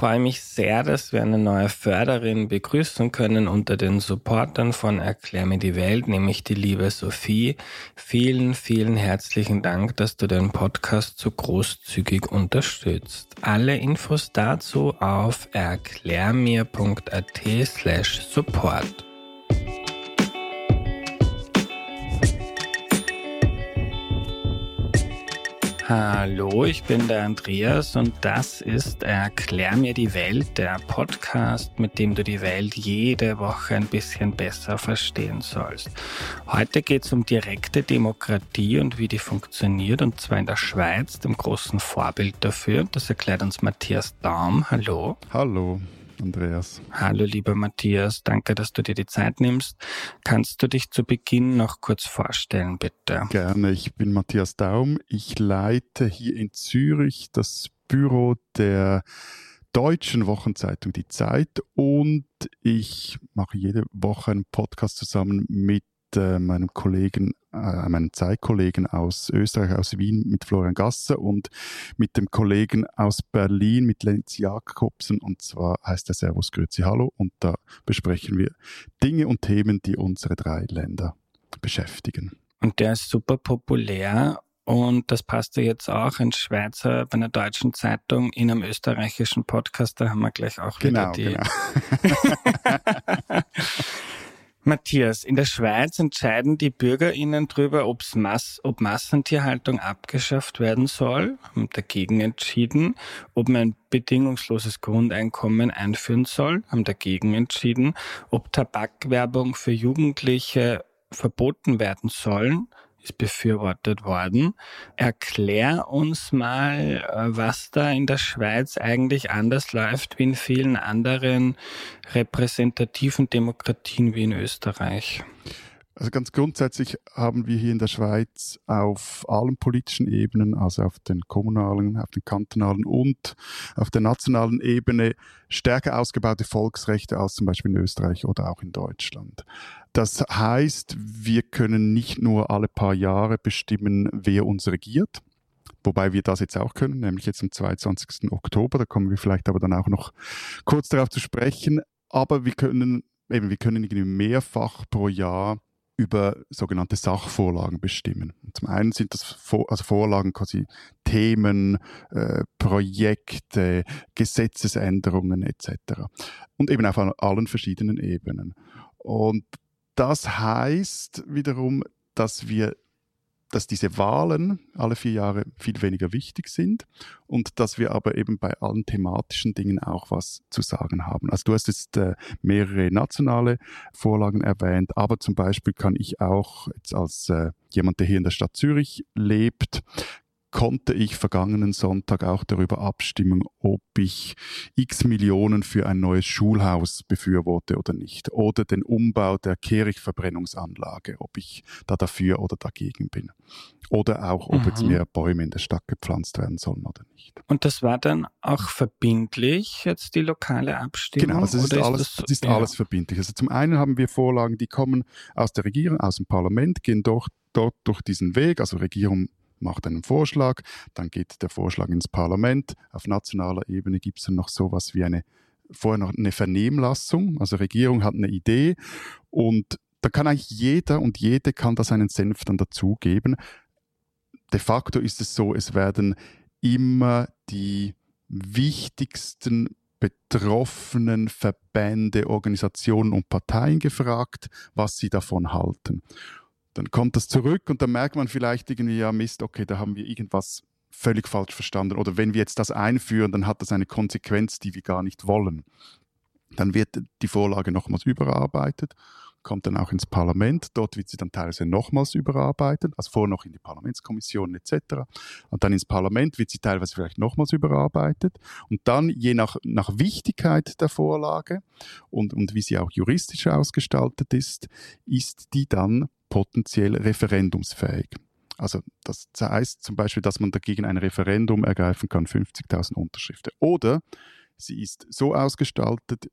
freue mich sehr, dass wir eine neue Förderin begrüßen können unter den Supportern von Erklär mir die Welt, nämlich die liebe Sophie. Vielen, vielen herzlichen Dank, dass du den Podcast so großzügig unterstützt. Alle Infos dazu auf erklärmir.at slash support. Hallo, ich bin der Andreas und das ist Erklär mir die Welt, der Podcast, mit dem du die Welt jede Woche ein bisschen besser verstehen sollst. Heute geht es um direkte Demokratie und wie die funktioniert und zwar in der Schweiz, dem großen Vorbild dafür. Das erklärt uns Matthias Daum. Hallo. Hallo. Andreas. Hallo, lieber Matthias. Danke, dass du dir die Zeit nimmst. Kannst du dich zu Beginn noch kurz vorstellen, bitte? Gerne. Ich bin Matthias Daum. Ich leite hier in Zürich das Büro der deutschen Wochenzeitung Die Zeit und ich mache jede Woche einen Podcast zusammen mit äh, meinem Kollegen, äh, meinem Zeitkollegen aus Österreich, aus Wien, mit Florian Gasser und mit dem Kollegen aus Berlin, mit Lenz Jakobsen. Und zwar heißt der Servus Grüezi Hallo. Und da besprechen wir Dinge und Themen, die unsere drei Länder beschäftigen. Und der ist super populär und das passte jetzt auch in Schweizer, bei einer deutschen Zeitung, in einem österreichischen Podcast. Da haben wir gleich auch genau, wieder die. Genau. Matthias, in der Schweiz entscheiden die BürgerInnen darüber, ob's Mass, ob Massentierhaltung abgeschafft werden soll, haben dagegen entschieden, ob man ein bedingungsloses Grundeinkommen einführen soll, haben dagegen entschieden, ob Tabakwerbung für Jugendliche verboten werden sollen, ist befürwortet worden. Erklär uns mal, äh, was da in der Schweiz eigentlich anders läuft wie in vielen anderen repräsentativen Demokratien wie in Österreich. Also ganz grundsätzlich haben wir hier in der Schweiz auf allen politischen Ebenen, also auf den kommunalen, auf den kantonalen und auf der nationalen Ebene stärker ausgebaute Volksrechte als zum Beispiel in Österreich oder auch in Deutschland. Das heißt, wir können nicht nur alle paar Jahre bestimmen, wer uns regiert, wobei wir das jetzt auch können, nämlich jetzt am 22. Oktober, da kommen wir vielleicht aber dann auch noch kurz darauf zu sprechen, aber wir können eben, wir können irgendwie mehrfach pro Jahr über sogenannte Sachvorlagen bestimmen. Zum einen sind das Vor also Vorlagen quasi Themen, äh, Projekte, Gesetzesänderungen etc. Und eben auf allen verschiedenen Ebenen. Und das heißt wiederum, dass wir dass diese Wahlen alle vier Jahre viel weniger wichtig sind und dass wir aber eben bei allen thematischen Dingen auch was zu sagen haben. Also du hast jetzt äh, mehrere nationale Vorlagen erwähnt, aber zum Beispiel kann ich auch jetzt als äh, jemand, der hier in der Stadt Zürich lebt, konnte ich vergangenen Sonntag auch darüber abstimmen, ob ich x Millionen für ein neues Schulhaus befürworte oder nicht. Oder den Umbau der Kehrichtverbrennungsanlage, ob ich da dafür oder dagegen bin. Oder auch, ob mhm. jetzt mehr Bäume in der Stadt gepflanzt werden sollen oder nicht. Und das war dann auch verbindlich, jetzt die lokale Abstimmung? Genau, also es ist, alles, ist, das, ist ja. alles verbindlich. Also zum einen haben wir Vorlagen, die kommen aus der Regierung, aus dem Parlament, gehen dort, dort durch diesen Weg, also Regierung macht einen Vorschlag, dann geht der Vorschlag ins Parlament. Auf nationaler Ebene gibt es dann noch sowas wie eine vorher noch eine Vernehmlassung. Also Regierung hat eine Idee und da kann eigentlich jeder und jede kann da seinen Senf dann dazugeben. De facto ist es so, es werden immer die wichtigsten betroffenen Verbände, Organisationen und Parteien gefragt, was sie davon halten dann kommt das zurück und dann merkt man vielleicht irgendwie, ja Mist, okay, da haben wir irgendwas völlig falsch verstanden. Oder wenn wir jetzt das einführen, dann hat das eine Konsequenz, die wir gar nicht wollen. Dann wird die Vorlage nochmals überarbeitet, kommt dann auch ins Parlament. Dort wird sie dann teilweise nochmals überarbeitet, also vorher noch in die Parlamentskommission etc. Und dann ins Parlament wird sie teilweise vielleicht nochmals überarbeitet. Und dann, je nach, nach Wichtigkeit der Vorlage und, und wie sie auch juristisch ausgestaltet ist, ist die dann potenziell referendumsfähig. Also das heißt zum Beispiel, dass man dagegen ein Referendum ergreifen kann, 50.000 Unterschriften. Oder sie ist so ausgestaltet,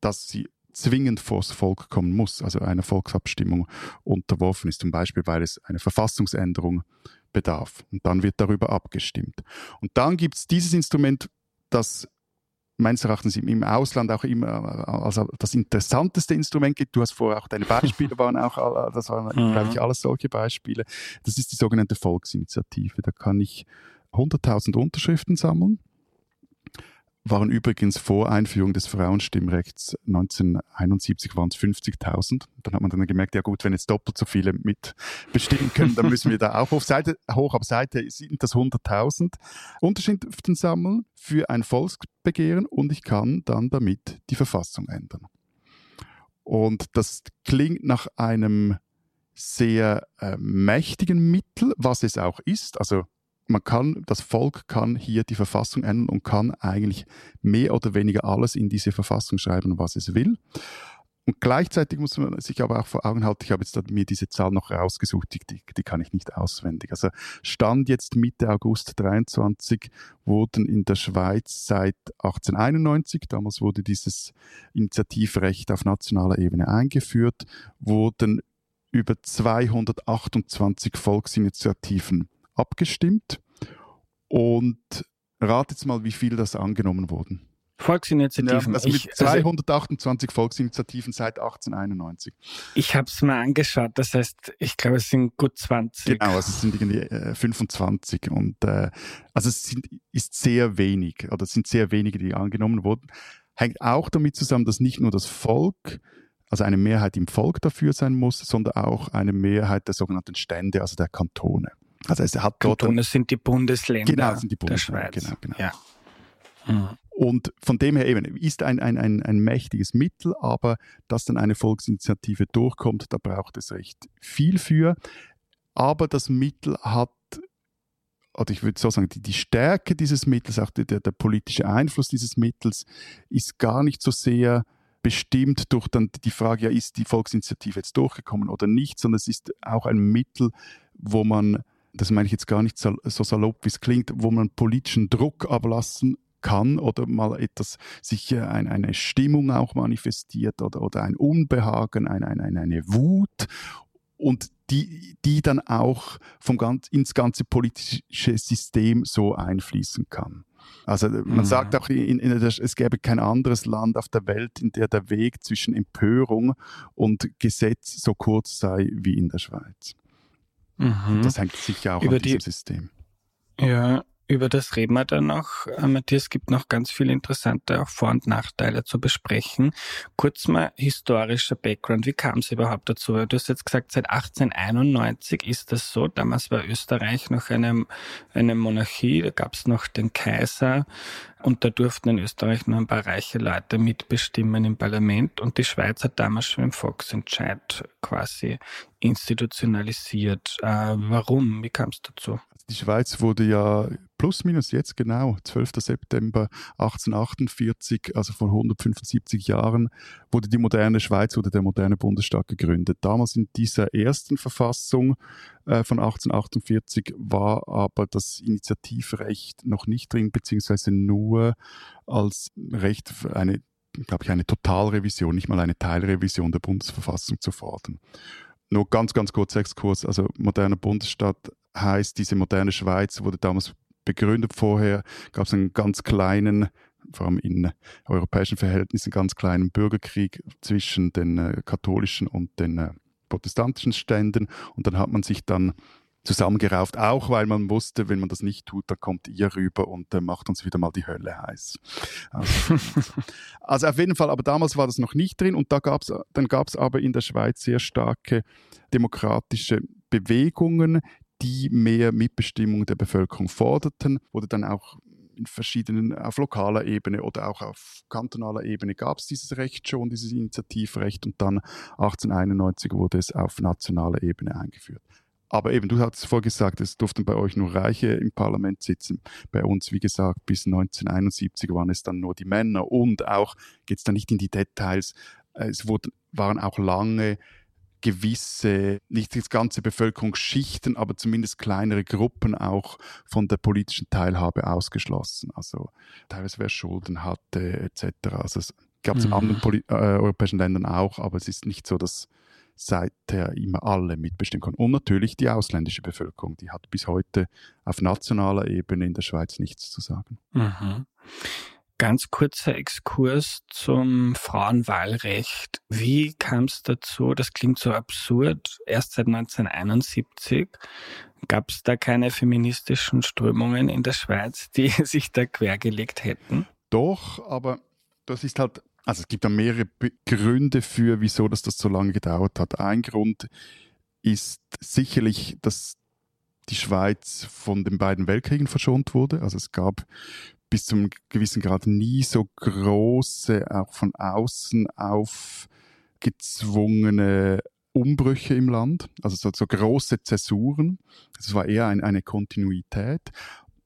dass sie zwingend vors Volk kommen muss, also einer Volksabstimmung unterworfen ist, zum Beispiel weil es eine Verfassungsänderung bedarf. Und dann wird darüber abgestimmt. Und dann gibt es dieses Instrument, das meines Erachtens im, Ausland auch immer also das interessanteste Instrument gibt. Du hast vorher auch deine Beispiele waren auch, das waren, mhm. glaube ich, alles solche Beispiele. Das ist die sogenannte Volksinitiative. Da kann ich 100.000 Unterschriften sammeln waren übrigens vor Einführung des Frauenstimmrechts 1971 waren es 50.000. Dann hat man dann gemerkt, ja gut, wenn jetzt doppelt so viele mitbestimmen können, dann müssen wir da auch auf Seite hoch, aber Seite sind das 100.000 Unterschriften sammeln für ein Volksbegehren und ich kann dann damit die Verfassung ändern. Und das klingt nach einem sehr äh, mächtigen Mittel, was es auch ist. Also man kann, das Volk kann hier die Verfassung ändern und kann eigentlich mehr oder weniger alles in diese Verfassung schreiben, was es will. Und gleichzeitig muss man sich aber auch vor Augen halten, ich habe jetzt mir diese Zahl noch rausgesucht, die, die, die, kann ich nicht auswendig. Also Stand jetzt Mitte August 23 wurden in der Schweiz seit 1891, damals wurde dieses Initiativrecht auf nationaler Ebene eingeführt, wurden über 228 Volksinitiativen abgestimmt und rate jetzt mal, wie viel das angenommen wurden. Volksinitiativen. Ja, also mit ich, 228 also, Volksinitiativen seit 1891. Ich habe es mal angeschaut, das heißt, ich glaube, es sind gut 20. Genau, also es sind irgendwie äh, 25 und äh, also es sind, ist sehr wenig oder es sind sehr wenige, die angenommen wurden. Hängt auch damit zusammen, dass nicht nur das Volk, also eine Mehrheit im Volk dafür sein muss, sondern auch eine Mehrheit der sogenannten Stände, also der Kantone. Also es hat dort Kantone sind die Bundesländer genau, sind die Bundesländer, der Schweiz. Genau, genau. Ja. Mhm. Und von dem her eben ist ein, ein, ein, ein mächtiges Mittel, aber dass dann eine Volksinitiative durchkommt, da braucht es recht viel für. Aber das Mittel hat, oder ich würde so sagen, die, die Stärke dieses Mittels, auch der, der politische Einfluss dieses Mittels, ist gar nicht so sehr bestimmt durch dann die Frage, ja, ist die Volksinitiative jetzt durchgekommen oder nicht, sondern es ist auch ein Mittel, wo man das meine ich jetzt gar nicht so, salopp, wie es klingt, wo man politischen Druck ablassen kann oder mal etwas, sich ein, eine Stimmung auch manifestiert oder, oder ein Unbehagen, ein, ein, eine Wut und die, die dann auch vom ganz, ins ganze politische System so einfließen kann. Also man mhm. sagt auch, in, in es gäbe kein anderes Land auf der Welt, in der der Weg zwischen Empörung und Gesetz so kurz sei wie in der Schweiz. Mhm. Das hängt sicher auch Über an diesem die, System. Ja, über das reden wir dann noch. Äh, Matthias, gibt noch ganz viele interessante auch Vor- und Nachteile zu besprechen. Kurz mal historischer Background. Wie kam es überhaupt dazu? Du hast jetzt gesagt, seit 1891 ist das so. Damals war Österreich noch eine, eine Monarchie. Da gab es noch den Kaiser. Und da durften in Österreich nur ein paar reiche Leute mitbestimmen im Parlament. Und die Schweiz hat damals schon im Volksentscheid quasi institutionalisiert. Äh, warum? Wie kam es dazu? Die Schweiz wurde ja plus minus jetzt genau, 12. September 1848, also vor 175 Jahren, wurde die moderne Schweiz oder der moderne Bundesstaat gegründet. Damals in dieser ersten Verfassung äh, von 1848 war aber das Initiativrecht noch nicht drin, beziehungsweise nur als Recht für eine glaube ich, eine Totalrevision, nicht mal eine Teilrevision der Bundesverfassung zu fordern. Nur ganz, ganz kurz Exkurs. Also moderner Bundesstaat heißt, diese moderne Schweiz wurde damals begründet. Vorher gab es einen ganz kleinen, vor allem in europäischen Verhältnissen, ganz kleinen Bürgerkrieg zwischen den äh, katholischen und den äh, protestantischen Ständen. Und dann hat man sich dann zusammengerauft, auch weil man wusste, wenn man das nicht tut, dann kommt ihr rüber und äh, macht uns wieder mal die Hölle heiß. Also, also, auf jeden Fall, aber damals war das noch nicht drin und da gab's, dann gab es aber in der Schweiz sehr starke demokratische Bewegungen, die mehr Mitbestimmung der Bevölkerung forderten, wurde dann auch in verschiedenen, auf lokaler Ebene oder auch auf kantonaler Ebene gab es dieses Recht schon, dieses Initiativrecht und dann 1891 wurde es auf nationaler Ebene eingeführt. Aber eben, du hast vorgesagt, es durften bei euch nur Reiche im Parlament sitzen. Bei uns, wie gesagt, bis 1971 waren es dann nur die Männer und auch, geht es da nicht in die Details, es wurden, waren auch lange gewisse, nicht die ganze Bevölkerungsschichten, aber zumindest kleinere Gruppen auch von der politischen Teilhabe ausgeschlossen. Also teilweise wer Schulden hatte etc. Also es gab es mhm. in anderen Poli äh, europäischen Ländern auch, aber es ist nicht so, dass seither immer alle mitbestimmen können. Und natürlich die ausländische Bevölkerung, die hat bis heute auf nationaler Ebene in der Schweiz nichts zu sagen. Mhm. Ganz kurzer Exkurs zum Frauenwahlrecht. Wie kam es dazu? Das klingt so absurd. Erst seit 1971 gab es da keine feministischen Strömungen in der Schweiz, die sich da quergelegt hätten? Doch, aber das ist halt, also es gibt da mehrere Gründe für, wieso das, das so lange gedauert hat. Ein Grund ist sicherlich, dass die Schweiz von den beiden Weltkriegen verschont wurde. Also es gab bis zum gewissen Grad nie so große, auch von außen aufgezwungene Umbrüche im Land, also so, so große Zäsuren. Es war eher ein, eine Kontinuität.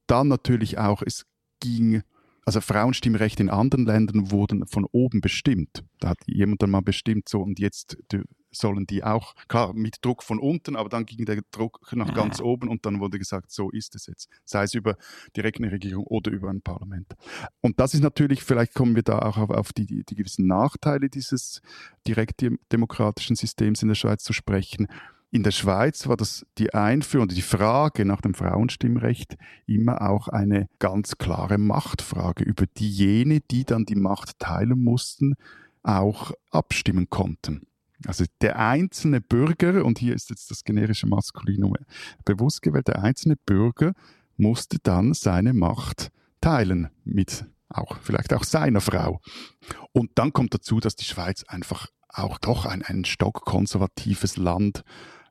Dann natürlich auch, es ging also Frauenstimmrechte in anderen Ländern wurden von oben bestimmt. Da hat jemand dann mal bestimmt, so und jetzt sollen die auch, klar, mit Druck von unten, aber dann ging der Druck nach ganz oben und dann wurde gesagt, so ist es jetzt. Sei es über direkte Regierung oder über ein Parlament. Und das ist natürlich, vielleicht kommen wir da auch auf, auf die, die, die gewissen Nachteile dieses direktdemokratischen Systems in der Schweiz zu sprechen. In der Schweiz war das die Einführung, die Frage nach dem Frauenstimmrecht immer auch eine ganz klare Machtfrage, über die jene, die dann die Macht teilen mussten, auch abstimmen konnten. Also der einzelne Bürger, und hier ist jetzt das generische Maskulinum bewusst gewählt, der einzelne Bürger musste dann seine Macht teilen mit auch vielleicht auch seiner Frau. Und dann kommt dazu, dass die Schweiz einfach auch doch ein, ein stockkonservatives Land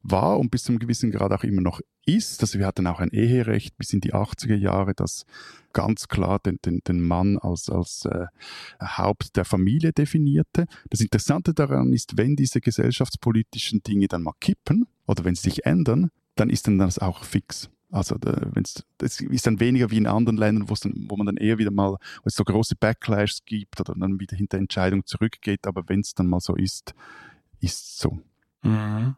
war und bis zu einem gewissen Grad auch immer noch ist. Also wir hatten auch ein Eherecht bis in die 80er Jahre, das ganz klar den, den, den Mann als, als äh, Haupt der Familie definierte. Das Interessante daran ist, wenn diese gesellschaftspolitischen Dinge dann mal kippen oder wenn sie sich ändern, dann ist dann das auch fix. Also wenn's, das ist dann weniger wie in anderen Ländern, dann, wo man dann eher wieder mal, es so große Backlashs gibt oder dann wieder hinter Entscheidungen zurückgeht. Aber wenn es dann mal so ist, ist so. Mhm.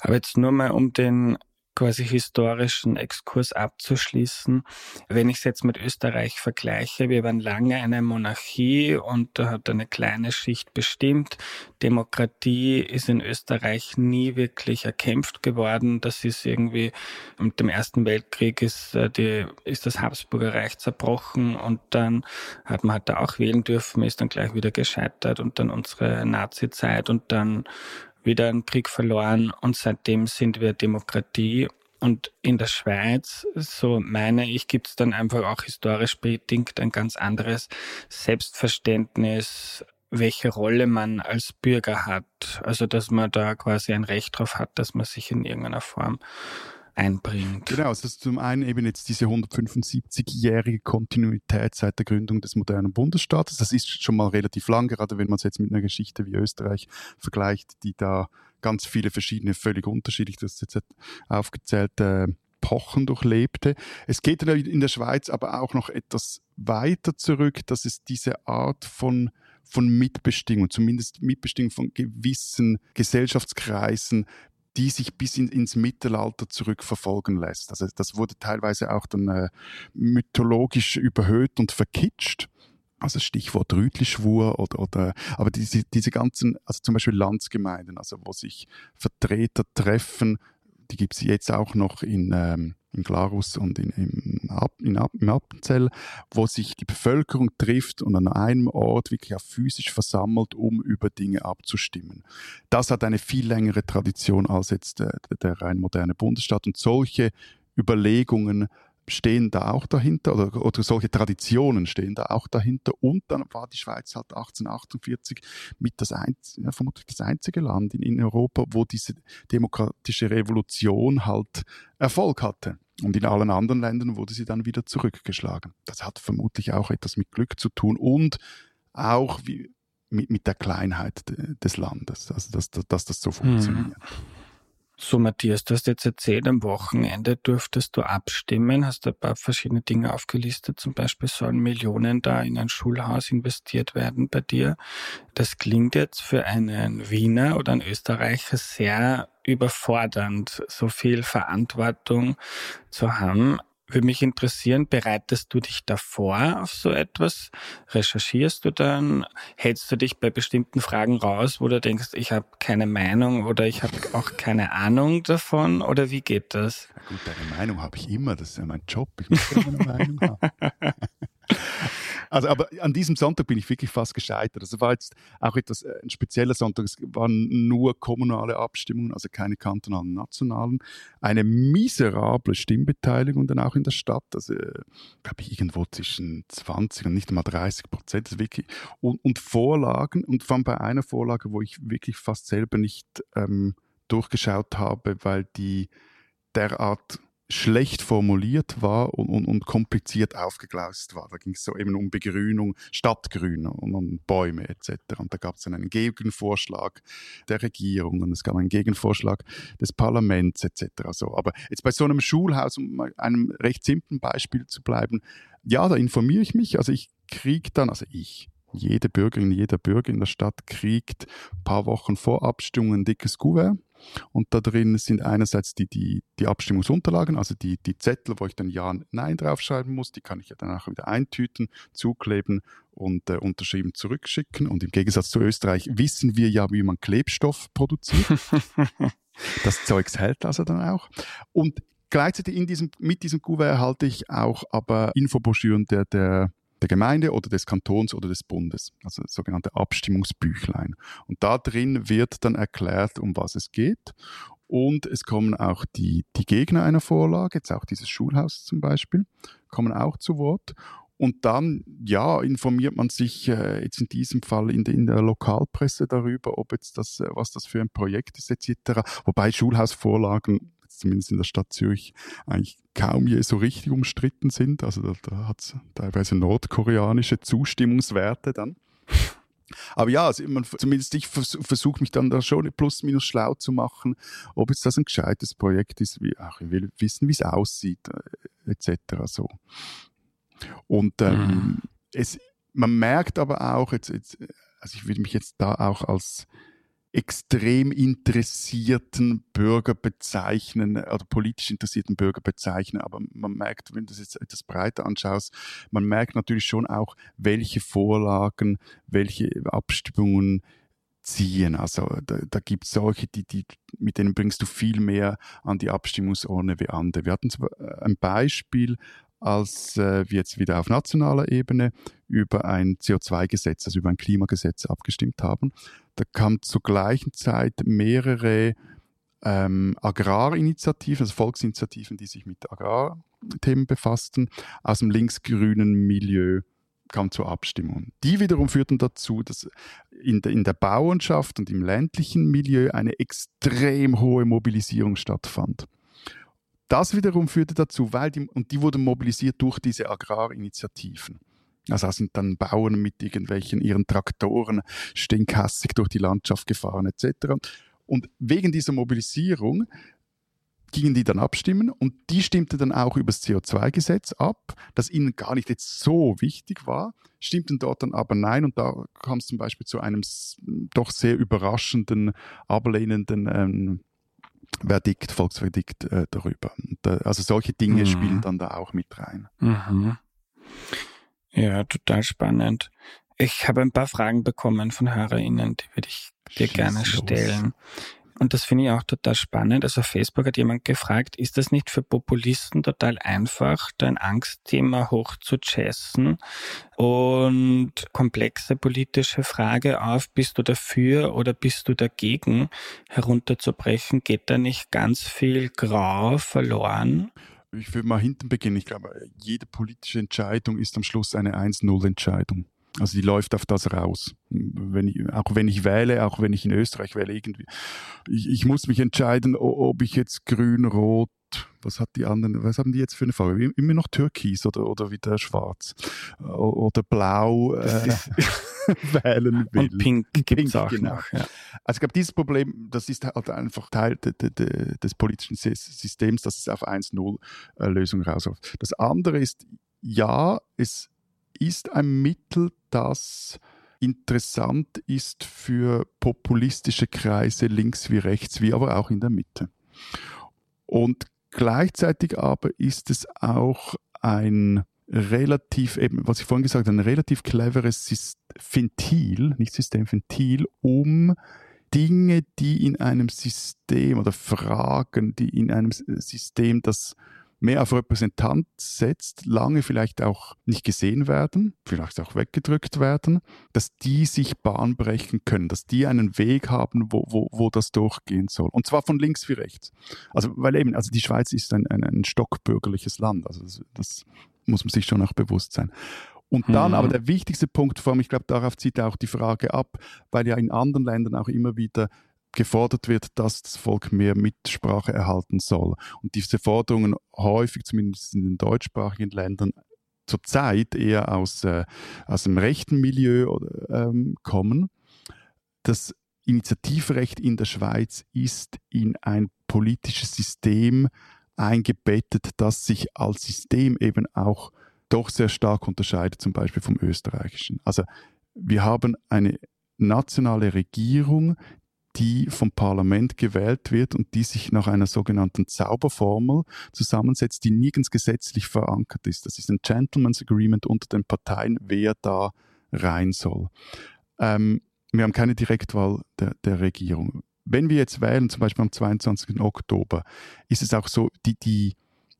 Aber jetzt nur mal um den quasi historischen Exkurs abzuschließen. Wenn ich es jetzt mit Österreich vergleiche, wir waren lange eine Monarchie und da hat eine kleine Schicht bestimmt. Demokratie ist in Österreich nie wirklich erkämpft geworden. Das ist irgendwie mit dem Ersten Weltkrieg ist, äh, die, ist das Habsburger Reich zerbrochen und dann hat man halt da auch wählen dürfen, ist dann gleich wieder gescheitert und dann unsere Nazi-Zeit und dann wieder einen Krieg verloren und seitdem sind wir Demokratie. Und in der Schweiz, so meine ich, gibt es dann einfach auch historisch bedingt ein ganz anderes Selbstverständnis, welche Rolle man als Bürger hat. Also dass man da quasi ein Recht drauf hat, dass man sich in irgendeiner Form einbringt. Genau, also zum einen eben jetzt diese 175-jährige Kontinuität seit der Gründung des modernen Bundesstaates. Das ist schon mal relativ lang, gerade wenn man es jetzt mit einer Geschichte wie Österreich vergleicht, die da ganz viele verschiedene, völlig unterschiedlich, das ist jetzt aufgezählt, äh, Epochen durchlebte. Es geht in der Schweiz aber auch noch etwas weiter zurück, dass es diese Art von von Mitbestimmung, zumindest Mitbestimmung von gewissen Gesellschaftskreisen die sich bis in, ins Mittelalter zurückverfolgen lässt. Also das wurde teilweise auch dann äh, mythologisch überhöht und verkitscht. Also Stichwort Rütlischwur oder, oder aber diese, diese ganzen, also zum Beispiel Landsgemeinden, also wo sich Vertreter treffen, die gibt es jetzt auch noch in ähm, in Glarus und in, in, in, im Appenzell, wo sich die Bevölkerung trifft und an einem Ort wirklich auch physisch versammelt, um über Dinge abzustimmen. Das hat eine viel längere Tradition als jetzt der, der rein moderne Bundesstaat und solche Überlegungen stehen da auch dahinter oder, oder solche Traditionen stehen da auch dahinter. Und dann war die Schweiz halt 1848 mit das einz, ja, vermutlich das einzige Land in, in Europa, wo diese demokratische Revolution halt Erfolg hatte. Und in allen anderen Ländern wurde sie dann wieder zurückgeschlagen. Das hat vermutlich auch etwas mit Glück zu tun und auch wie, mit, mit der Kleinheit des Landes, also dass, dass, dass das so mhm. funktioniert. So, Matthias, du hast jetzt erzählt, am Wochenende durftest du abstimmen, hast ein paar verschiedene Dinge aufgelistet. Zum Beispiel sollen Millionen da in ein Schulhaus investiert werden bei dir. Das klingt jetzt für einen Wiener oder einen Österreicher sehr überfordernd, so viel Verantwortung zu haben. Würde mich interessieren, bereitest du dich davor auf so etwas? Recherchierst du dann? Hältst du dich bei bestimmten Fragen raus, wo du denkst, ich habe keine Meinung oder ich habe auch keine Ahnung davon? Oder wie geht das? Na gut, deine Meinung habe ich immer. Das ist ja mein Job. Ich muss immer eine Meinung haben. Also, aber an diesem Sonntag bin ich wirklich fast gescheitert. Also war jetzt auch etwas äh, ein spezieller Sonntag. Es waren nur kommunale Abstimmungen, also keine kantonalen, nationalen. Eine miserable Stimmbeteiligung dann auch in der Stadt. Also, äh, glaube ich, irgendwo zwischen 20 und nicht einmal 30 Prozent. Das wirklich und, und Vorlagen und vor allem bei einer Vorlage, wo ich wirklich fast selber nicht ähm, durchgeschaut habe, weil die derart schlecht formuliert war und, und, und kompliziert aufgegleist war. Da ging es so eben um Begrünung, Stadtgrün und um Bäume etc. Und da gab es dann einen Gegenvorschlag der Regierung und es gab einen Gegenvorschlag des Parlaments etc. So, aber jetzt bei so einem Schulhaus, um einem recht simplen Beispiel zu bleiben, ja, da informiere ich mich. Also ich kriege dann, also ich, jede Bürgerin, jeder Bürger in der Stadt kriegt ein paar Wochen vor Abstimmung ein dickes Kuvert und da drin sind einerseits die, die, die Abstimmungsunterlagen, also die, die Zettel, wo ich dann Ja, Nein draufschreiben muss, die kann ich ja danach wieder eintüten, zukleben und äh, unterschrieben zurückschicken. Und im Gegensatz zu Österreich wissen wir ja, wie man Klebstoff produziert. das Zeugs hält also dann auch. Und gleichzeitig in diesem, mit diesem Kuvert erhalte ich auch aber Infobroschüren der, der der Gemeinde oder des Kantons oder des Bundes, also das sogenannte Abstimmungsbüchlein. Und da drin wird dann erklärt, um was es geht. Und es kommen auch die, die Gegner einer Vorlage, jetzt auch dieses Schulhaus zum Beispiel, kommen auch zu Wort. Und dann, ja, informiert man sich äh, jetzt in diesem Fall in, de, in, der Lokalpresse darüber, ob jetzt das, äh, was das für ein Projekt ist, etc. Wobei Schulhausvorlagen zumindest in der Stadt Zürich, eigentlich kaum je so richtig umstritten sind. Also da, da hat es teilweise nordkoreanische Zustimmungswerte dann. Aber ja, also man, zumindest ich vers versuche mich dann da schon plus minus schlau zu machen, ob jetzt das ein gescheites Projekt ist. Wie, ach, ich will wissen, wie es aussieht, äh, etc. So. Und ähm, mhm. es, man merkt aber auch, jetzt, jetzt, also ich würde mich jetzt da auch als extrem interessierten Bürger bezeichnen oder politisch interessierten Bürger bezeichnen. Aber man merkt, wenn du das jetzt etwas breiter anschaust, man merkt natürlich schon auch, welche Vorlagen, welche Abstimmungen ziehen. Also da, da gibt es solche, die, die, mit denen bringst du viel mehr an die Abstimmungsurne wie andere. Wir hatten ein Beispiel als äh, wir jetzt wieder auf nationaler Ebene über ein CO2-Gesetz, also über ein Klimagesetz abgestimmt haben. Da kamen zur gleichen Zeit mehrere ähm, Agrarinitiativen, also Volksinitiativen, die sich mit Agrarthemen befassten, aus dem linksgrünen Milieu kam zur Abstimmung. Die wiederum führten dazu, dass in der, in der Bauernschaft und im ländlichen Milieu eine extrem hohe Mobilisierung stattfand. Das wiederum führte dazu, weil die, und die wurden mobilisiert durch diese Agrarinitiativen. Also sind dann Bauern mit irgendwelchen ihren Traktoren stinkhassig durch die Landschaft gefahren etc. Und wegen dieser Mobilisierung gingen die dann abstimmen und die stimmten dann auch über das CO2-Gesetz ab, das ihnen gar nicht jetzt so wichtig war, stimmten dort dann aber nein und da kam es zum Beispiel zu einem doch sehr überraschenden, ablehnenden ähm, Verdikt, Volksverdikt äh, darüber. Und, äh, also solche Dinge mhm. spielen dann da auch mit rein. Mhm. Ja, total spannend. Ich habe ein paar Fragen bekommen von HörerInnen, die würde ich dir Schieß gerne stellen. Los. Und das finde ich auch total spannend. Also Facebook hat jemand gefragt, ist das nicht für Populisten total einfach, da ein Angstthema hoch zu chessen und komplexe politische Frage auf, bist du dafür oder bist du dagegen herunterzubrechen? Geht da nicht ganz viel Grau verloren? Ich würde mal hinten beginnen. Ich glaube, jede politische Entscheidung ist am Schluss eine 1-0-Entscheidung. Also die läuft auf das raus. Wenn ich, auch wenn ich wähle, auch wenn ich in Österreich wähle, irgendwie. Ich, ich muss mich entscheiden, ob ich jetzt grün, rot, was hat die anderen, was haben die jetzt für eine Farbe? Immer noch Türkis oder, oder wieder schwarz oder blau äh, wählen will. Und pink gibt es auch genau. Noch, ja. Also ich glaube, dieses Problem, das ist halt einfach Teil de, de, de, des politischen Systems, dass es auf 1-0-Lösung rausläuft. Das andere ist, ja, es ist ein Mittel, das interessant ist für populistische Kreise links wie rechts, wie aber auch in der Mitte. Und gleichzeitig aber ist es auch ein relativ, eben, was ich vorhin gesagt habe, ein relativ cleveres Ventil, nicht System, Ventil, um Dinge, die in einem System oder Fragen, die in einem System, das mehr auf Repräsentant setzt, lange vielleicht auch nicht gesehen werden, vielleicht auch weggedrückt werden, dass die sich Bahn brechen können, dass die einen Weg haben, wo, wo, wo das durchgehen soll. Und zwar von links wie rechts. Also, weil eben, also die Schweiz ist ein, ein, ein stockbürgerliches Land. Also das, das muss man sich schon auch bewusst sein. Und dann mhm. aber der wichtigste Punkt, vor allem, ich glaube, darauf zieht auch die Frage ab, weil ja in anderen Ländern auch immer wieder gefordert wird, dass das Volk mehr Mitsprache erhalten soll. Und diese Forderungen häufig, zumindest in den deutschsprachigen Ländern, zurzeit eher aus, äh, aus dem rechten Milieu ähm, kommen. Das Initiativrecht in der Schweiz ist in ein politisches System eingebettet, das sich als System eben auch doch sehr stark unterscheidet, zum Beispiel vom österreichischen. Also wir haben eine nationale Regierung, die vom Parlament gewählt wird und die sich nach einer sogenannten Zauberformel zusammensetzt, die nirgends gesetzlich verankert ist. Das ist ein Gentleman's Agreement unter den Parteien, wer da rein soll. Ähm, wir haben keine Direktwahl der, der Regierung. Wenn wir jetzt wählen, zum Beispiel am 22. Oktober, ist es auch so, die, die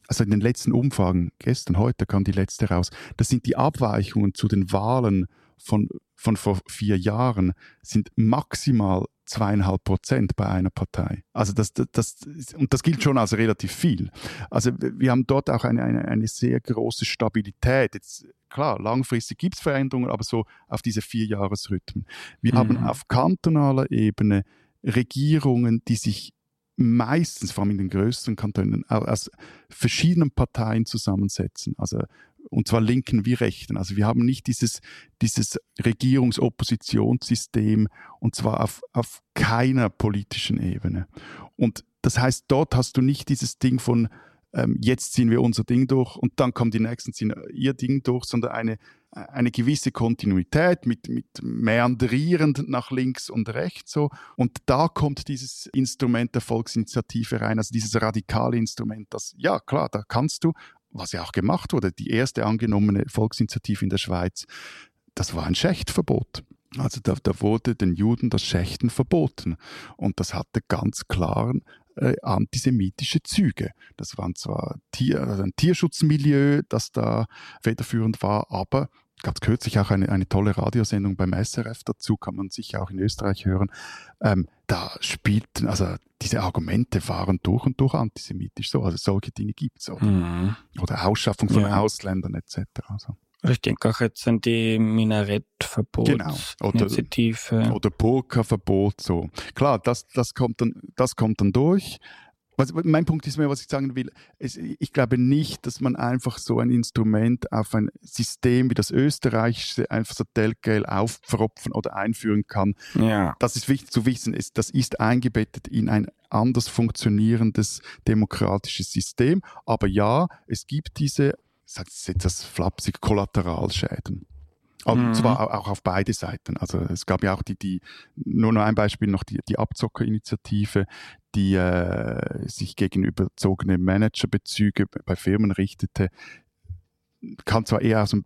also in den letzten Umfragen, gestern, heute kam die letzte raus, das sind die Abweichungen zu den Wahlen von, von vor vier Jahren, sind maximal zweieinhalb Prozent bei einer Partei. Also das, das, das, und das gilt schon als relativ viel. Also wir haben dort auch eine, eine, eine sehr große Stabilität. Jetzt, klar, langfristig gibt es Veränderungen, aber so auf diese Vierjahresrhythmen. Wir mhm. haben auf kantonaler Ebene Regierungen, die sich meistens, vor allem in den größeren Kantonen, aus verschiedenen Parteien zusammensetzen. Also und zwar Linken wie Rechten. Also wir haben nicht dieses, dieses Regierungsoppositionssystem und zwar auf, auf keiner politischen Ebene. Und das heißt, dort hast du nicht dieses Ding von ähm, jetzt ziehen wir unser Ding durch und dann kommen die Nächsten ziehen ihr Ding durch, sondern eine, eine gewisse Kontinuität mit, mit meandrierend nach links und rechts so. Und da kommt dieses Instrument der Volksinitiative rein, also dieses radikale Instrument, das, ja klar, da kannst du, was ja auch gemacht wurde, die erste angenommene Volksinitiative in der Schweiz, das war ein Schächtverbot. Also da, da wurde den Juden das Schächten verboten. Und das hatte ganz klaren äh, antisemitische Züge. Das waren zwar Tier, also ein Tierschutzmilieu, das da federführend war, aber gab kürzlich auch eine, eine tolle Radiosendung beim SRF dazu, kann man sicher auch in Österreich hören. Ähm, da spielten, also diese Argumente waren durch und durch antisemitisch so, also solche Dinge gibt es. Oder, mhm. oder Ausschaffung von ja. Ausländern etc. Also. Ich denke auch jetzt an die Minarettverbotsinitiative. Genau. Oder, oder Burka-Verbot, so. Klar, das, das, kommt dann, das kommt dann durch. Was, mein Punkt ist mehr, was ich sagen will. Es, ich glaube nicht, dass man einfach so ein Instrument auf ein System wie das österreichische einfach so telgel aufpfropfen oder einführen kann. Ja. Das ist wichtig zu wissen. Ist, das ist eingebettet in ein anders funktionierendes demokratisches System. Aber ja, es gibt diese, sagt es etwas flapsig, Kollateralschäden. Und mhm. zwar auch auf beide Seiten. Also es gab ja auch die, die nur noch ein Beispiel noch die, die Abzockerinitiative, die äh, sich gegen überzogene Managerbezüge bei Firmen richtete. Kam zwar eher aus dem,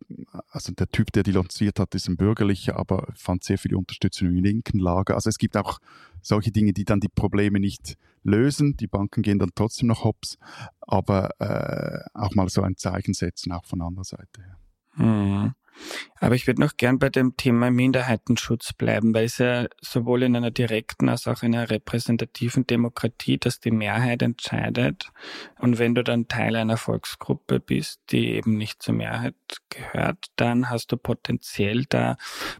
also der Typ, der die lanciert hat, ist ein bürgerlicher, aber fand sehr viele Unterstützung im linken Lager. Also es gibt auch solche Dinge, die dann die Probleme nicht lösen. Die Banken gehen dann trotzdem noch hops, aber äh, auch mal so ein Zeichen setzen, auch von anderer Seite her. Mhm. Aber ich würde noch gern bei dem Thema Minderheitenschutz bleiben, weil es ja sowohl in einer direkten als auch in einer repräsentativen Demokratie, dass die Mehrheit entscheidet. Und wenn du dann Teil einer Volksgruppe bist, die eben nicht zur Mehrheit gehört, dann hast du potenziell da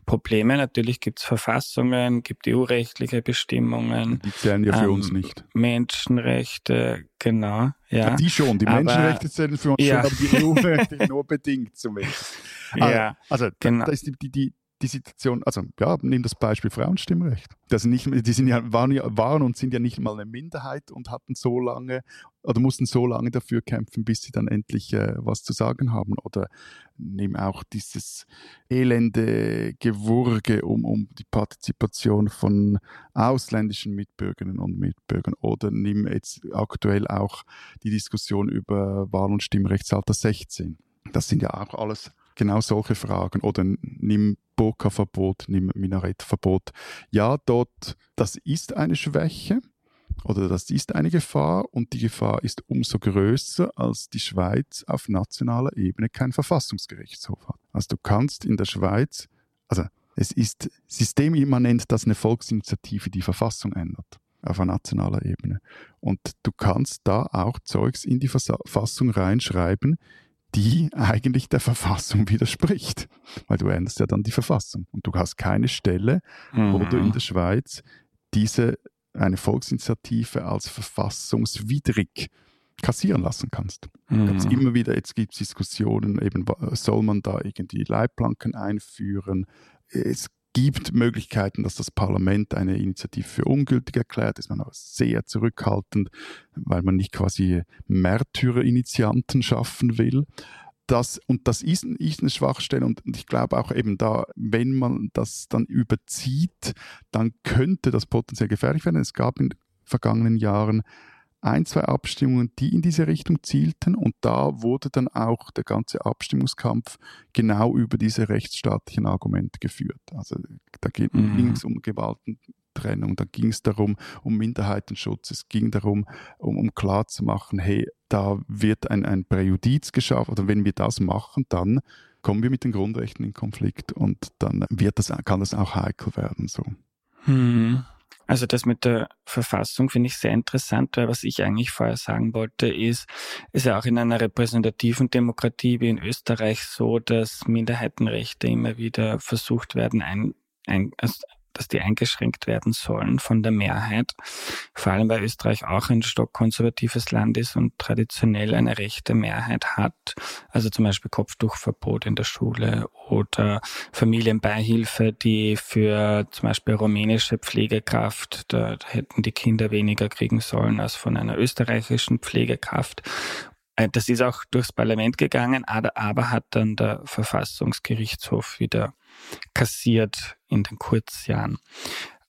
Probleme. Natürlich gibt es Verfassungen, gibt EU-rechtliche Bestimmungen. Die zählen ja für ähm, uns nicht. Menschenrechte, genau. Ja. Die schon, die Menschenrechte zählen für uns ja. schon, aber die EU-Rechte nur bedingt zumindest. Ja, also, genau. da ist die, die, die, die Situation, also ja, nimm das Beispiel Frauenstimmrecht. Das nicht, die sind ja, waren, ja, waren und sind ja nicht mal eine Minderheit und hatten so lange oder mussten so lange dafür kämpfen, bis sie dann endlich äh, was zu sagen haben. Oder nimm auch dieses elende Gewurge um, um die Partizipation von ausländischen Mitbürgerinnen und Mitbürgern. Oder nimm jetzt aktuell auch die Diskussion über Wahl- und Stimmrechtsalter 16. Das sind ja auch alles genau solche Fragen. Oder nimm Burka-Verbot, nimm Minarettverbot. Ja, dort, das ist eine Schwäche. oder das ist eine Gefahr und die Gefahr ist umso größer, als die Schweiz auf nationaler Ebene keinen Verfassungsgerichtshof hat. Also du kannst in der Schweiz, also es ist systemimmanent, dass eine Volksinitiative die Verfassung ändert auf nationaler Ebene. Und du kannst da auch Zeugs in die Verfassung reinschreiben, die eigentlich der Verfassung widerspricht. Weil du änderst ja dann die Verfassung. Und du hast keine Stelle, mhm. wo du in der Schweiz diese eine Volksinitiative als verfassungswidrig kassieren lassen kannst. Mhm. immer wieder, jetzt gibt es Diskussionen, eben soll man da irgendwie Leitplanken einführen. Es gibt Möglichkeiten, dass das Parlament eine Initiative für ungültig erklärt, ist man aber sehr zurückhaltend, weil man nicht quasi Märtyrer-Initianten schaffen will. Das, und das ist, ist eine Schwachstelle und, und ich glaube auch eben da, wenn man das dann überzieht, dann könnte das potenziell gefährlich werden. Es gab in vergangenen Jahren ein, zwei Abstimmungen, die in diese Richtung zielten und da wurde dann auch der ganze Abstimmungskampf genau über diese rechtsstaatlichen Argumente geführt. Also da ging mhm. es um Gewaltentrennung, da ging es darum, um Minderheitenschutz, es ging darum, um, um klarzumachen, hey, da wird ein, ein Präjudiz geschaffen oder wenn wir das machen, dann kommen wir mit den Grundrechten in Konflikt und dann wird das, kann das auch heikel werden. So. Mhm. Also das mit der Verfassung finde ich sehr interessant, weil was ich eigentlich vorher sagen wollte, ist, ist ja auch in einer repräsentativen Demokratie wie in Österreich so, dass Minderheitenrechte immer wieder versucht werden, ein, ein, dass die eingeschränkt werden sollen von der Mehrheit. Vor allem, weil Österreich auch ein stockkonservatives Land ist und traditionell eine rechte Mehrheit hat. Also zum Beispiel Kopftuchverbot in der Schule oder Familienbeihilfe, die für zum Beispiel rumänische Pflegekraft, da hätten die Kinder weniger kriegen sollen als von einer österreichischen Pflegekraft. Äh, das ist auch durchs Parlament gegangen, aber hat dann der Verfassungsgerichtshof wieder kassiert in den Kurzjahren.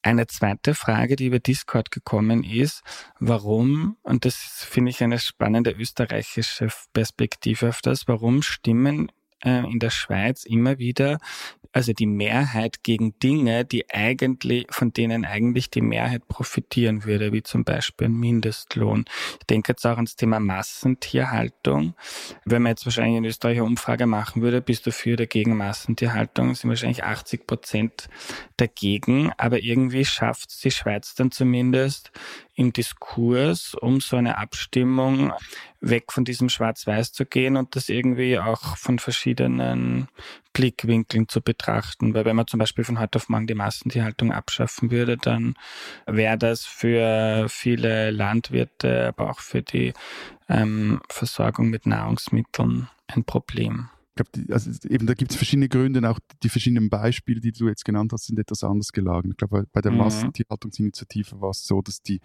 Eine zweite Frage, die über Discord gekommen ist, warum, und das finde ich eine spannende österreichische Perspektive auf das, warum stimmen äh, in der Schweiz immer wieder also die Mehrheit gegen Dinge, die eigentlich, von denen eigentlich die Mehrheit profitieren würde, wie zum Beispiel ein Mindestlohn. Ich denke jetzt auch ans Thema Massentierhaltung. Wenn man jetzt wahrscheinlich in Österreich eine Umfrage machen würde, bist du für oder gegen Massentierhaltung, sind wahrscheinlich 80 Prozent dagegen. Aber irgendwie schafft es die Schweiz dann zumindest im Diskurs, um so eine Abstimmung weg von diesem Schwarz-Weiß zu gehen und das irgendwie auch von verschiedenen Blickwinkeln zu betrachten. Weil wenn man zum Beispiel von heute auf morgen die Massentierhaltung abschaffen würde, dann wäre das für viele Landwirte, aber auch für die ähm, Versorgung mit Nahrungsmitteln ein Problem. Ich glaube, also eben da gibt es verschiedene Gründe, auch die verschiedenen Beispiele, die du jetzt genannt hast, sind etwas anders gelagert. Ich glaube, bei der mhm. Massentierhaltungsinitiative war es so, dass die,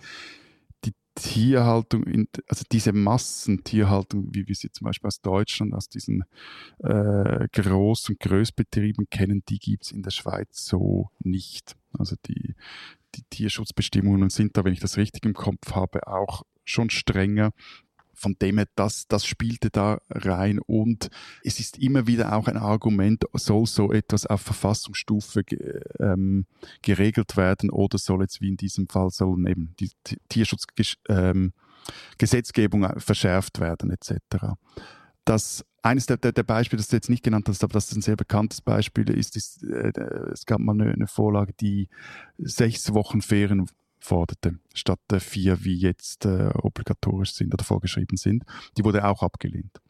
die Tierhaltung, in, also diese Massentierhaltung, wie wir sie zum Beispiel aus Deutschland, aus diesen äh, Groß- und Größbetrieben kennen, die gibt es in der Schweiz so nicht. Also die, die Tierschutzbestimmungen sind da, wenn ich das richtig im Kopf habe, auch schon strenger von dem her, das, das spielte da rein und es ist immer wieder auch ein Argument, soll so etwas auf Verfassungsstufe ähm, geregelt werden oder soll jetzt wie in diesem Fall sollen eben die Tierschutzgesetzgebung ähm, verschärft werden etc. Das eines der, der, der, Beispiele, das du jetzt nicht genannt hast, aber das ist ein sehr bekanntes Beispiel, ist, ist äh, es gab mal eine, eine Vorlage, die sechs Wochen Ferien forderte, statt der vier, wie jetzt äh, obligatorisch sind oder vorgeschrieben sind. Die wurde auch abgelehnt.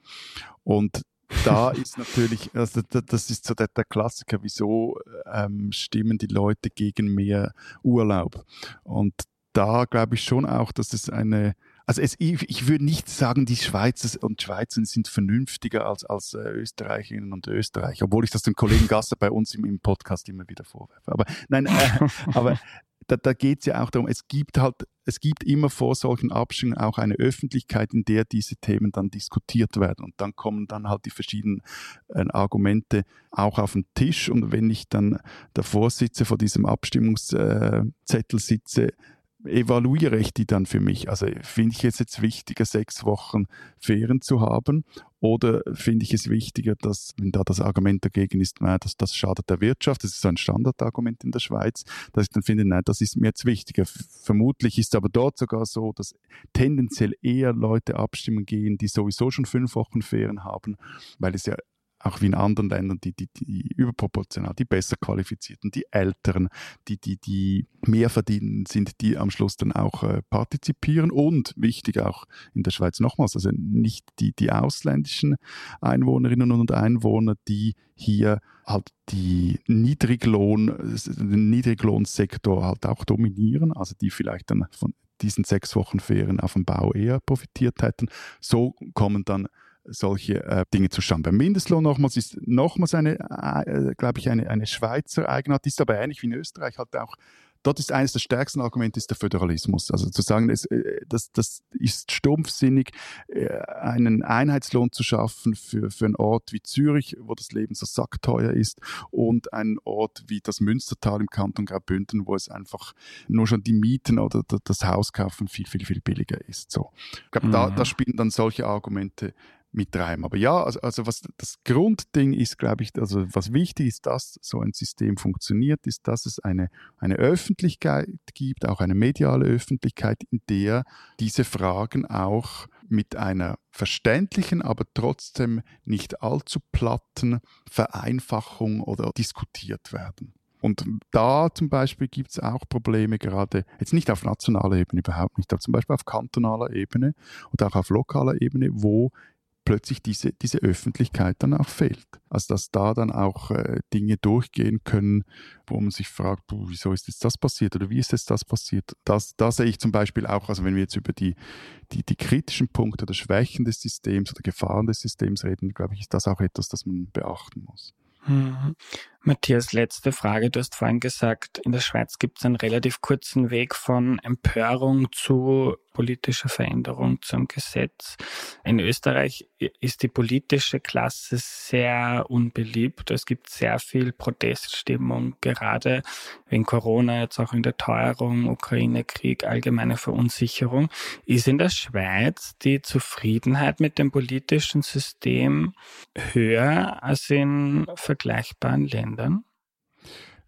Und da ist natürlich, also das ist so der, der Klassiker, wieso ähm, stimmen die Leute gegen mehr Urlaub? Und da glaube ich schon auch, dass es eine, also es, ich, ich, würde nicht sagen, die Schweizer und Schweizer sind vernünftiger als, als äh, Österreicherinnen und Österreicher, obwohl ich das dem Kollegen Gasser bei uns im, im Podcast immer wieder vorwerfe. Aber nein, äh, aber da, da geht es ja auch darum, es gibt halt, es gibt immer vor solchen Abstimmungen auch eine Öffentlichkeit, in der diese Themen dann diskutiert werden. Und dann kommen dann halt die verschiedenen äh, Argumente auch auf den Tisch. Und wenn ich dann davor sitze, vor diesem Abstimmungszettel sitze, evaluiere ich die dann für mich. Also finde ich es jetzt wichtiger, sechs Wochen Ferien zu haben Oder finde ich es wichtiger, dass, wenn da das Argument dagegen ist, nein, dass das schadet der Wirtschaft, das ist so ein Standardargument in der Schweiz, dass ich dann finde, nein, das ist mir jetzt wichtiger. Vermutlich ist aber dort sogar so, dass tendenziell eher Leute abstimmen gehen, die sowieso schon fünf Wochen Ferien haben, weil es ja auch wie in anderen Ländern, die, die, die überproportional, die besser qualifizierten, die Älteren, die, die, die mehr verdienen sind, die am Schluss dann auch äh, partizipieren und wichtig auch in der Schweiz nochmals, also nicht die, die ausländischen Einwohnerinnen und Einwohner, die hier halt die Niedriglohn, den Niedriglohnsektor halt auch dominieren, also die vielleicht dann von diesen sechs Wochen Ferien auf dem Bau eher profitiert hätten. So kommen dann solche äh, Dinge zustande. Beim Mindestlohn nochmals ist nochmals eine, äh, glaube ich, eine, eine Schweizer Eigenart, ist aber ähnlich wie in Österreich halt auch dort ist eines der stärksten Argumente ist der Föderalismus. Also zu sagen, es, äh, das, das ist stumpfsinnig, äh, einen Einheitslohn zu schaffen für, für einen Ort wie Zürich, wo das Leben so sackteuer ist, und einen Ort wie das Münstertal im Kanton Graubünden, wo es einfach nur schon die Mieten oder das Hauskaufen viel, viel, viel billiger ist. So. Ich glaube, mhm. da, da spielen dann solche Argumente mit rein. Aber ja, also, also was das Grundding ist, glaube ich, also was wichtig ist, dass so ein System funktioniert, ist, dass es eine, eine Öffentlichkeit gibt, auch eine mediale Öffentlichkeit, in der diese Fragen auch mit einer verständlichen, aber trotzdem nicht allzu platten Vereinfachung oder diskutiert werden. Und da zum Beispiel gibt es auch Probleme, gerade jetzt nicht auf nationaler Ebene überhaupt nicht, aber zum Beispiel auf kantonaler Ebene und auch auf lokaler Ebene, wo plötzlich diese, diese Öffentlichkeit dann auch fehlt. Also dass da dann auch äh, Dinge durchgehen können, wo man sich fragt, wieso ist jetzt das passiert oder wie ist jetzt das passiert. Das, da sehe ich zum Beispiel auch, also wenn wir jetzt über die, die, die kritischen Punkte oder Schwächen des Systems oder Gefahren des Systems reden, glaube ich, ist das auch etwas, das man beachten muss. Mhm. Matthias, letzte Frage. Du hast vorhin gesagt, in der Schweiz gibt es einen relativ kurzen Weg von Empörung zu politischer Veränderung zum Gesetz. In Österreich ist die politische Klasse sehr unbeliebt. Es gibt sehr viel Proteststimmung, gerade wegen Corona, jetzt auch in der Teuerung, Ukraine-Krieg, allgemeine Verunsicherung. Ist in der Schweiz die Zufriedenheit mit dem politischen System höher als in vergleichbaren Ländern?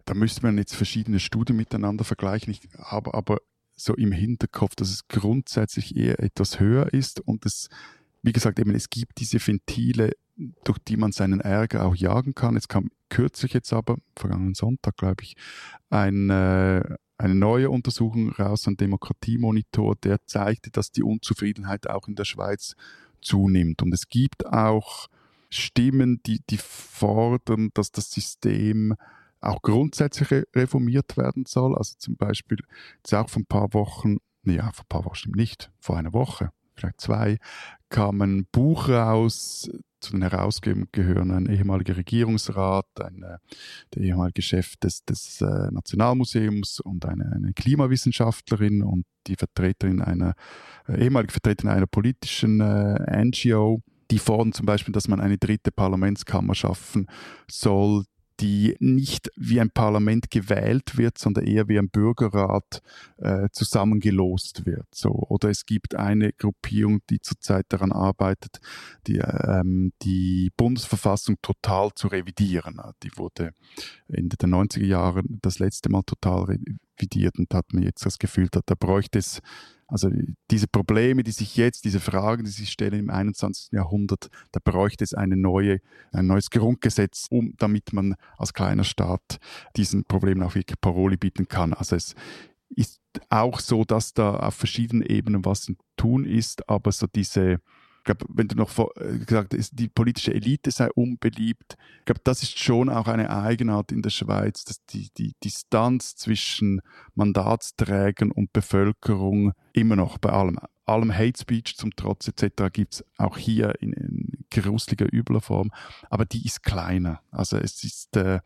Da müsste man jetzt verschiedene Studien miteinander vergleichen. Ich habe aber so im Hinterkopf, dass es grundsätzlich eher etwas höher ist und es, wie gesagt, eben es gibt diese Ventile, durch die man seinen Ärger auch jagen kann. Es kam kürzlich jetzt aber, vergangenen Sonntag, glaube ich, ein, äh, eine neue Untersuchung raus, ein Demokratiemonitor, der zeigte, dass die Unzufriedenheit auch in der Schweiz zunimmt. Und es gibt auch Stimmen, die, die fordern, dass das System auch grundsätzlich reformiert werden soll. Also zum Beispiel jetzt auch vor ein paar Wochen, ja, vor ein paar Wochen nicht, vor einer Woche, vielleicht zwei, kam ein Buch raus. Zu den Herausgebern gehören ein ehemaliger Regierungsrat, ein, äh, der ehemalige Chef des, des äh, Nationalmuseums und eine, eine, Klimawissenschaftlerin und die Vertreterin einer, äh, ehemalige Vertreterin einer politischen NGO. Die fordern zum Beispiel, dass man eine dritte Parlamentskammer schaffen soll, die nicht wie ein Parlament gewählt wird, sondern eher wie ein Bürgerrat äh, zusammengelost wird. So. Oder es gibt eine Gruppierung, die zurzeit daran arbeitet, die, ähm, die Bundesverfassung total zu revidieren. Die wurde Ende der 90er Jahre das letzte Mal total revidiert und hat mir jetzt das Gefühl, da, da bräuchte es also diese Probleme, die sich jetzt, diese Fragen, die sich stellen im 21. Jahrhundert, da bräuchte es eine neue, ein neues Grundgesetz, um, damit man als kleiner Staat diesen Problemen auch wirklich Paroli bieten kann. Also es ist auch so, dass da auf verschiedenen Ebenen was zu tun ist, aber so diese glaube, wenn du noch äh, gesagt hast, die politische Elite sei unbeliebt, ich glaube, das ist schon auch eine Eigenart in der Schweiz, dass die, die Distanz zwischen Mandatsträgern und Bevölkerung immer noch bei allem, allem Hate Speech zum Trotz etc. gibt es auch hier in, in gruseliger, übler Form, aber die ist kleiner. Also es ist, äh,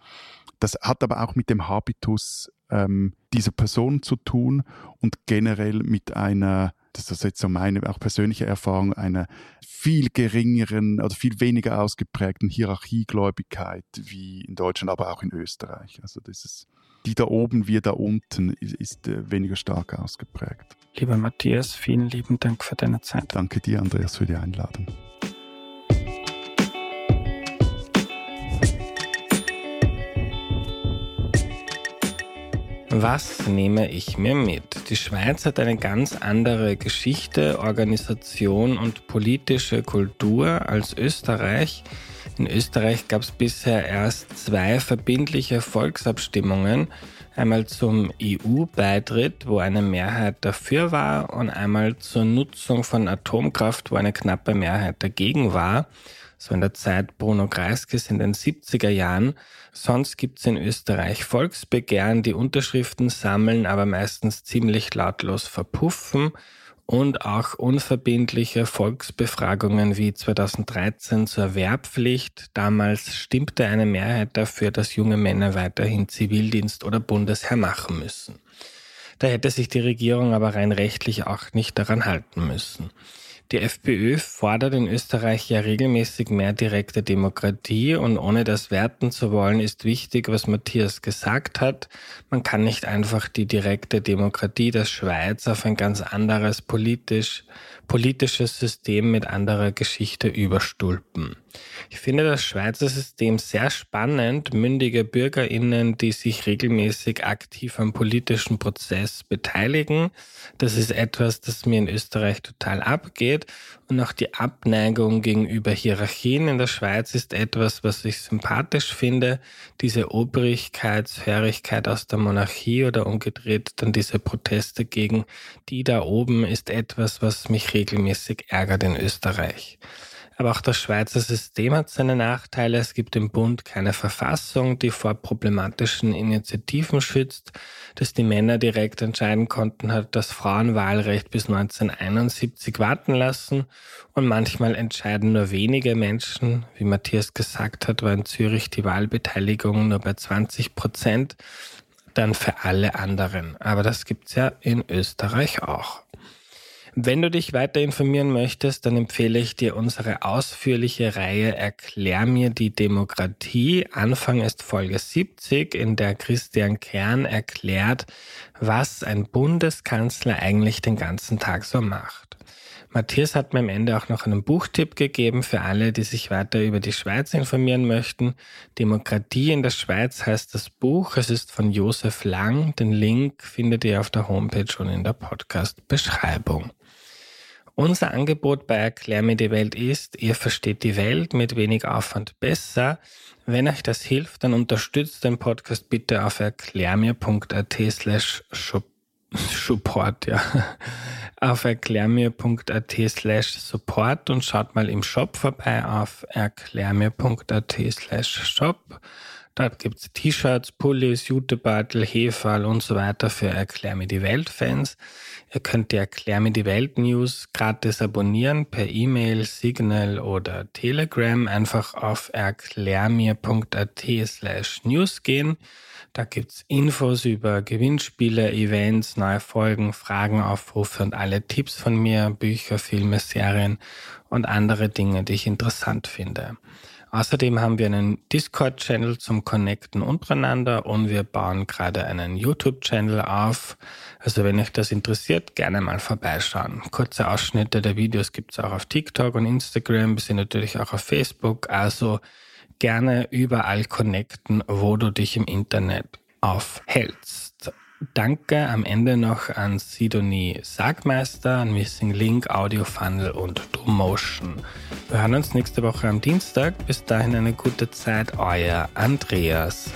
das hat aber auch mit dem Habitus ähm, dieser Person zu tun und generell mit einer das ist jetzt so meine auch persönliche Erfahrung, einer viel geringeren oder viel weniger ausgeprägten Hierarchiegläubigkeit wie in Deutschland, aber auch in Österreich. Also das ist, die da oben wie da unten ist, ist äh, weniger stark ausgeprägt. Lieber Matthias, vielen lieben Dank für deine Zeit. Danke dir, Andreas, für die Einladung. Was nehme ich mir mit? Die Schweiz hat eine ganz andere Geschichte, Organisation und politische Kultur als Österreich. In Österreich gab es bisher erst zwei verbindliche Volksabstimmungen. Einmal zum EU-Beitritt, wo eine Mehrheit dafür war, und einmal zur Nutzung von Atomkraft, wo eine knappe Mehrheit dagegen war so in der Zeit Bruno Kreiskes in den 70er Jahren. Sonst gibt's in Österreich Volksbegehren, die Unterschriften sammeln, aber meistens ziemlich lautlos verpuffen und auch unverbindliche Volksbefragungen wie 2013 zur Wehrpflicht. Damals stimmte eine Mehrheit dafür, dass junge Männer weiterhin Zivildienst oder Bundesheer machen müssen. Da hätte sich die Regierung aber rein rechtlich auch nicht daran halten müssen. Die FPÖ fordert in Österreich ja regelmäßig mehr direkte Demokratie und ohne das werten zu wollen, ist wichtig, was Matthias gesagt hat. Man kann nicht einfach die direkte Demokratie der Schweiz auf ein ganz anderes politisch, politisches System mit anderer Geschichte überstülpen. Ich finde das Schweizer System sehr spannend. Mündige BürgerInnen, die sich regelmäßig aktiv am politischen Prozess beteiligen. Das ist etwas, das mir in Österreich total abgeht. Und auch die Abneigung gegenüber Hierarchien in der Schweiz ist etwas, was ich sympathisch finde. Diese Obrigkeitshörigkeit aus der Monarchie oder umgedreht dann diese Proteste gegen die da oben ist etwas, was mich regelmäßig ärgert in Österreich. Aber auch das Schweizer System hat seine Nachteile. Es gibt im Bund keine Verfassung, die vor problematischen Initiativen schützt. Dass die Männer direkt entscheiden konnten, hat das Frauenwahlrecht bis 1971 warten lassen. Und manchmal entscheiden nur wenige Menschen. Wie Matthias gesagt hat, war in Zürich die Wahlbeteiligung nur bei 20 Prozent. Dann für alle anderen. Aber das gibt's ja in Österreich auch. Wenn du dich weiter informieren möchtest, dann empfehle ich dir unsere ausführliche Reihe Erklär mir die Demokratie. Anfang ist Folge 70, in der Christian Kern erklärt, was ein Bundeskanzler eigentlich den ganzen Tag so macht. Matthias hat mir am Ende auch noch einen Buchtipp gegeben für alle, die sich weiter über die Schweiz informieren möchten. Demokratie in der Schweiz heißt das Buch. Es ist von Josef Lang. Den Link findet ihr auf der Homepage und in der Podcast-Beschreibung. Unser Angebot bei Erklär mir die Welt ist, ihr versteht die Welt mit wenig Aufwand besser. Wenn euch das hilft, dann unterstützt den Podcast bitte auf erklärmir.at slash support, ja. Auf erklärmir.at slash support und schaut mal im Shop vorbei auf erklärmir.at slash shop. Dort gibt's T-Shirts, Pullis, Jutebeutel, Hefall und so weiter für Erklär mir die Welt-Fans. Ihr könnt die Erklär mir die Welt News gratis abonnieren per E-Mail, Signal oder Telegram. Einfach auf erklärmir.at slash news gehen. Da gibt's Infos über Gewinnspiele, Events, neue Folgen, Fragen, Aufrufe und alle Tipps von mir, Bücher, Filme, Serien und andere Dinge, die ich interessant finde. Außerdem haben wir einen Discord-Channel zum Connecten untereinander und wir bauen gerade einen YouTube-Channel auf. Also wenn euch das interessiert, gerne mal vorbeischauen. Kurze Ausschnitte der Videos gibt's auch auf TikTok und Instagram, wir sind natürlich auch auf Facebook. Also gerne überall connecten, wo du dich im Internet aufhältst. Danke am Ende noch an Sidonie Sagmeister, an Missing Link, Audio Funnel und Motion. Wir hören uns nächste Woche am Dienstag. Bis dahin eine gute Zeit, euer Andreas.